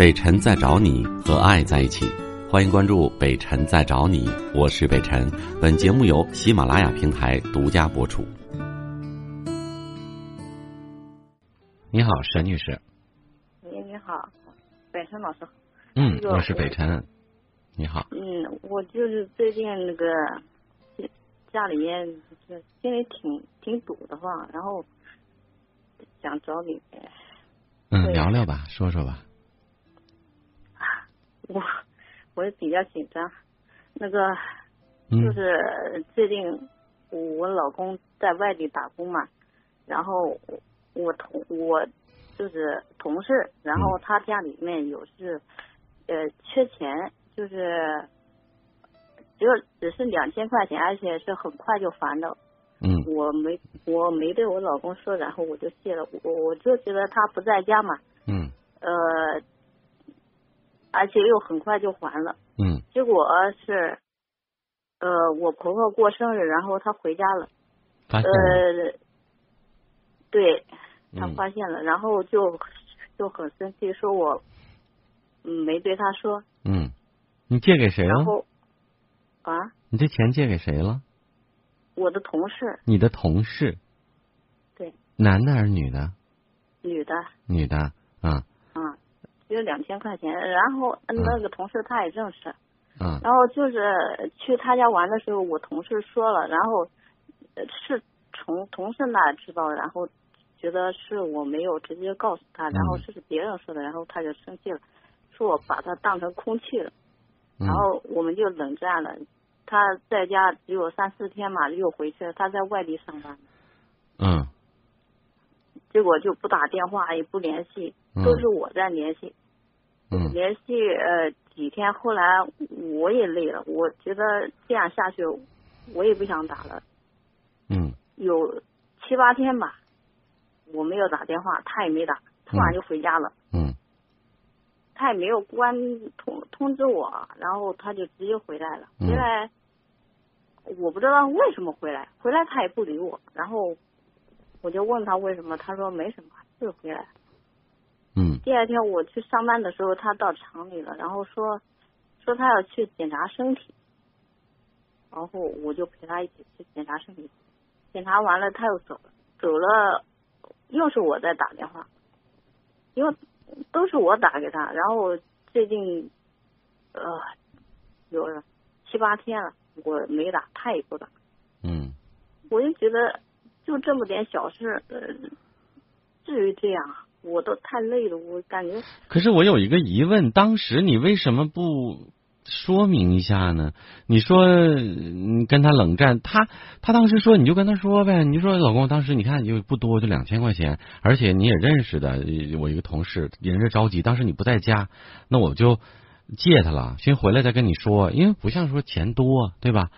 北辰在找你和爱在一起，欢迎关注北辰在找你，我是北辰。本节目由喜马拉雅平台独家播出。你好，沈女士。喂，你好，北辰老师。嗯，我是北辰。你好。嗯，我就是最近那个家里面就是心里挺挺堵的慌，然后想找你。嗯，聊聊吧，说说吧。我我也比较紧张，那个就是最近我老公在外地打工嘛，然后我同我就是同事，然后他家里面有是呃缺钱，就是只有只是两千块钱，而且是很快就还的。嗯。我没我没对我老公说，然后我就谢了，我我就觉得他不在家嘛。嗯。呃。而且又很快就还了，嗯，结果是，呃，我婆婆过生日，然后她回家了，发现呃，对，她发现了，然后就就很生气，说我没对她说，嗯，你借给谁了？然后啊，你这钱借给谁了？我的同事。你的同事？对。男的还是女的？女的。女的，啊。有两千块钱，然后那个同事他也认识，嗯，然后就是去他家玩的时候，我同事说了，然后是从同事那知道，然后觉得是我没有直接告诉他，然后是别人说的，然后他就生气了，说我把他当成空气了，然后我们就冷战了。他在家只有三四天嘛，又回去了，他在外地上班，嗯，结果就不打电话也不联系，都是我在联系。嗯，连续呃几天，后来我也累了，我觉得这样下去，我也不想打了。嗯，有七八天吧，我没有打电话，他也没打，突然就回家了。嗯，他也没有关通通知我，然后他就直接回来了。回来，我不知道为什么回来，回来他也不理我，然后我就问他为什么，他说没什么，就是回来。嗯，第二天我去上班的时候，他到厂里了，然后说说他要去检查身体，然后我就陪他一起去检查身体，检查完了他又走了，走了又是我在打电话，因为都是我打给他，然后最近呃有七八天了我没打，他也不打，嗯，我就觉得就这么点小事，呃，至于这样？我都太累了，我感觉。可是我有一个疑问，当时你为什么不说明一下呢？你说你跟他冷战，他他当时说你就跟他说呗，你说老公，当时你看就不多，就两千块钱，而且你也认识的，我一个同事，人家着急，当时你不在家，那我就借他了，先回来再跟你说，因为不像说钱多，对吧？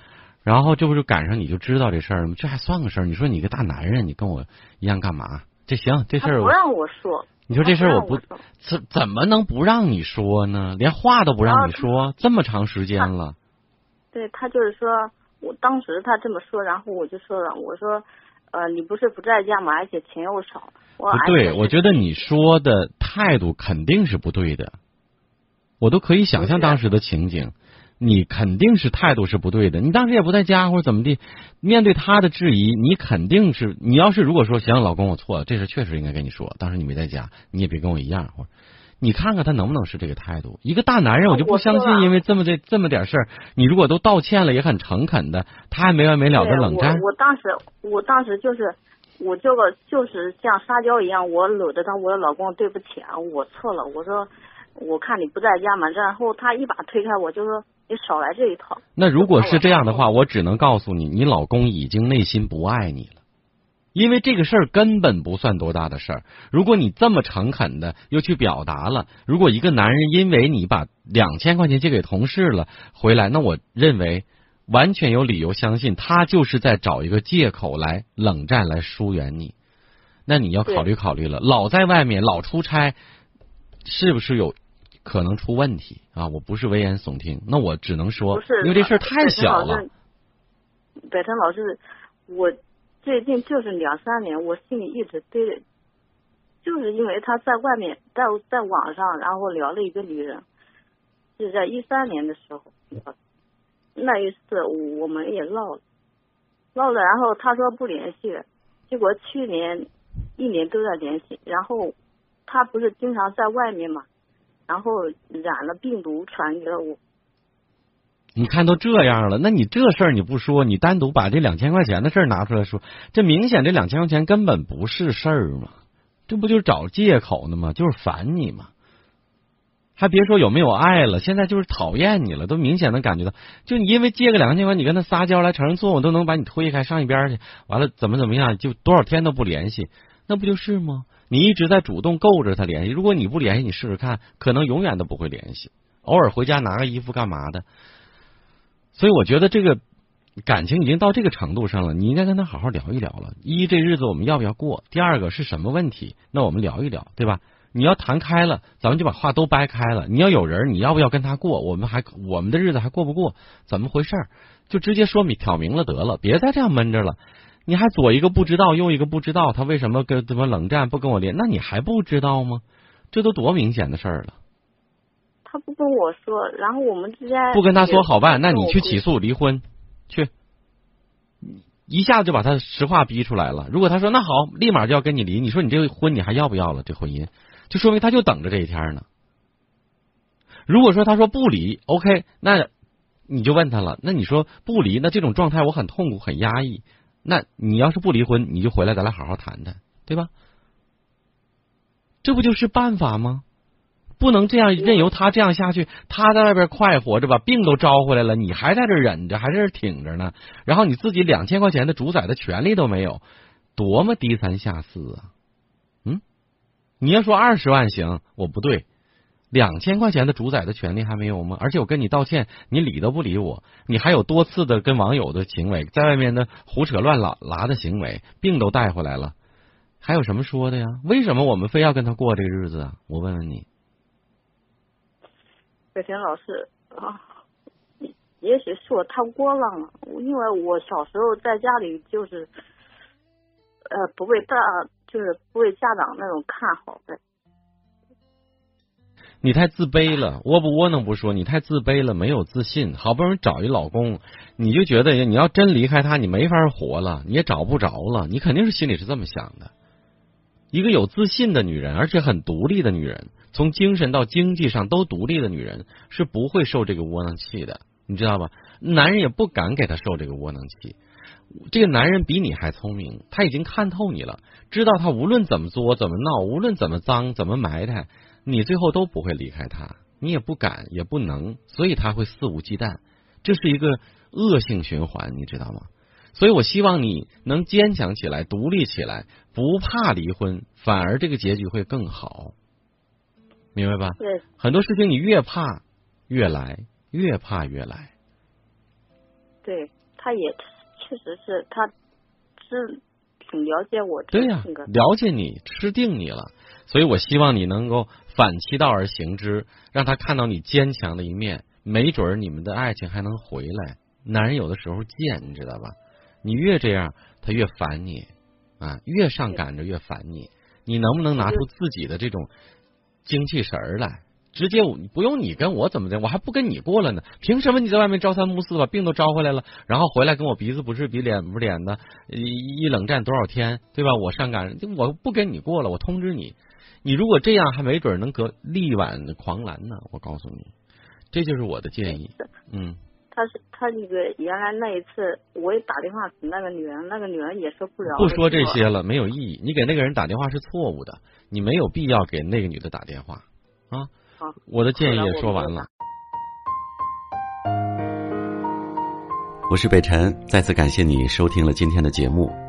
然后这不是赶上你就知道这事儿吗？这还算个事儿？你说你个大男人，你跟我一样干嘛？这行，这事儿不让我说。你说这事儿我不怎怎么能不让你说呢？连话都不让你说，这么长时间了。对他就是说，我当时他这么说，然后我就说了，我说，呃，你不是不在家吗？而且钱又少。不对，我觉得你说的态度肯定是不对的。我都可以想象当时的情景。你肯定是态度是不对的，你当时也不在家或者怎么地，面对他的质疑，你肯定是你要是如果说行，老公我错了，这事确实应该跟你说，当时你没在家，你也别跟我一样，或者你看看他能不能是这个态度。一个大男人，我就不相信，因为这么这这么点事儿，你如果都道歉了，也很诚恳的，他还没完没了的冷战。我当时我当时就是我这个就是像撒娇一样，我搂着他，我说老公对不起啊，我错了，我说我看你不在家嘛，然后他一把推开我，就说。你少来这一套。那如果是这样的话，我只能告诉你，你老公已经内心不爱你了，因为这个事儿根本不算多大的事儿。如果你这么诚恳的又去表达了，如果一个男人因为你把两千块钱借给同事了回来，那我认为完全有理由相信他就是在找一个借口来冷战来疏远你。那你要考虑考虑了，老在外面老出差，是不是有？可能出问题啊！我不是危言耸听，那我只能说，因为这事儿太小了。北辰老师，我最近就是两三年，我心里一直对，就是就是因为他在外面在在网上，然后聊了一个女人，是在一三年的时候，那一次我们也闹了，闹了，然后他说不联系了，结果去年一年都在联系，然后他不是经常在外面嘛，然后染了病毒传给了我。你看都这样了，那你这事儿你不说，你单独把这两千块钱的事儿拿出来说，这明显这两千块钱根本不是事儿嘛，这不就是找借口呢吗？就是烦你嘛，还别说有没有爱了，现在就是讨厌你了，都明显能感觉到，就你因为借个两千块钱，你跟他撒娇来承认错误，都能把你推开上一边去，完了怎么怎么样，就多少天都不联系，那不就是吗？你一直在主动够着他联系，如果你不联系，你试试看，可能永远都不会联系，偶尔回家拿个衣服干嘛的。所以我觉得这个感情已经到这个程度上了，你应该跟他好好聊一聊了。一，这日子我们要不要过？第二个是什么问题？那我们聊一聊，对吧？你要谈开了，咱们就把话都掰开了。你要有人，你要不要跟他过？我们还我们的日子还过不过？怎么回事？就直接说明挑明了得了，别再这样闷着了。你还左一个不知道，右一个不知道，他为什么跟怎么冷战不跟我连？那你还不知道吗？这都多明显的事儿了。他不跟我说，然后我们之间不跟他说好办，那你去起诉离婚，去，一下子就把他实话逼出来了。如果他说那好，立马就要跟你离，你说你这个婚你还要不要了？这婚姻就说明他就等着这一天呢。如果说他说不离，OK，那你就问他了。那你说不离，那这种状态我很痛苦，很压抑。那你要是不离婚，你就回来，咱俩好好谈谈，对吧？这不就是办法吗？不能这样任由他这样下去，他在外边快活着，把病都招回来了，你还在这忍着，还在这挺着呢。然后你自己两千块钱的主宰的权利都没有，多么低三下四啊！嗯，你要说二十万行，我不对，两千块钱的主宰的权利还没有吗？而且我跟你道歉，你理都不理我，你还有多次的跟网友的行为，在外面的胡扯乱拉拉的行为，病都带回来了，还有什么说的呀？为什么我们非要跟他过这个日子啊？我问问你。北田老师啊，也许是我太窝囊了，因为我小时候在家里就是，呃，不被大，就是不被家长那种看好的。你太自卑了，窝不窝囊不说，你太自卑了，没有自信。好不容易找一老公，你就觉得你要真离开他，你没法活了，你也找不着了，你肯定是心里是这么想的。一个有自信的女人，而且很独立的女人，从精神到经济上都独立的女人，是不会受这个窝囊气的，你知道吧？男人也不敢给她受这个窝囊气。这个男人比你还聪明，他已经看透你了，知道他无论怎么作、怎么闹，无论怎么脏、怎么埋汰，你最后都不会离开他，你也不敢，也不能，所以他会肆无忌惮。这是一个恶性循环，你知道吗？所以我希望你能坚强起来，独立起来，不怕离婚，反而这个结局会更好，明白吧？对，很多事情你越怕越来，越怕越来。对，他也确实是，他是挺了解我。对呀，了解你，吃定你了。所以我希望你能够反其道而行之，让他看到你坚强的一面，没准儿你们的爱情还能回来。男人有的时候贱，你知道吧？你越这样，他越烦你啊！越上赶着越烦你。你能不能拿出自己的这种精气神儿来？直接不用你跟我怎么的，我还不跟你过了呢？凭什么你在外面朝三暮四把病都招回来了，然后回来跟我鼻子不是鼻脸不是脸的，一冷战多少天，对吧？我上赶我不跟你过了，我通知你。你如果这样，还没准能隔力挽狂澜呢。我告诉你，这就是我的建议。嗯。他是他那个原来那一次，我也打电话给那个女人，那个女人也说不了。不说这些了，没有意义。你给那个人打电话是错误的，你没有必要给那个女的打电话啊。好，我的建议也说完了。我是北辰，再次感谢你收听了今天的节目，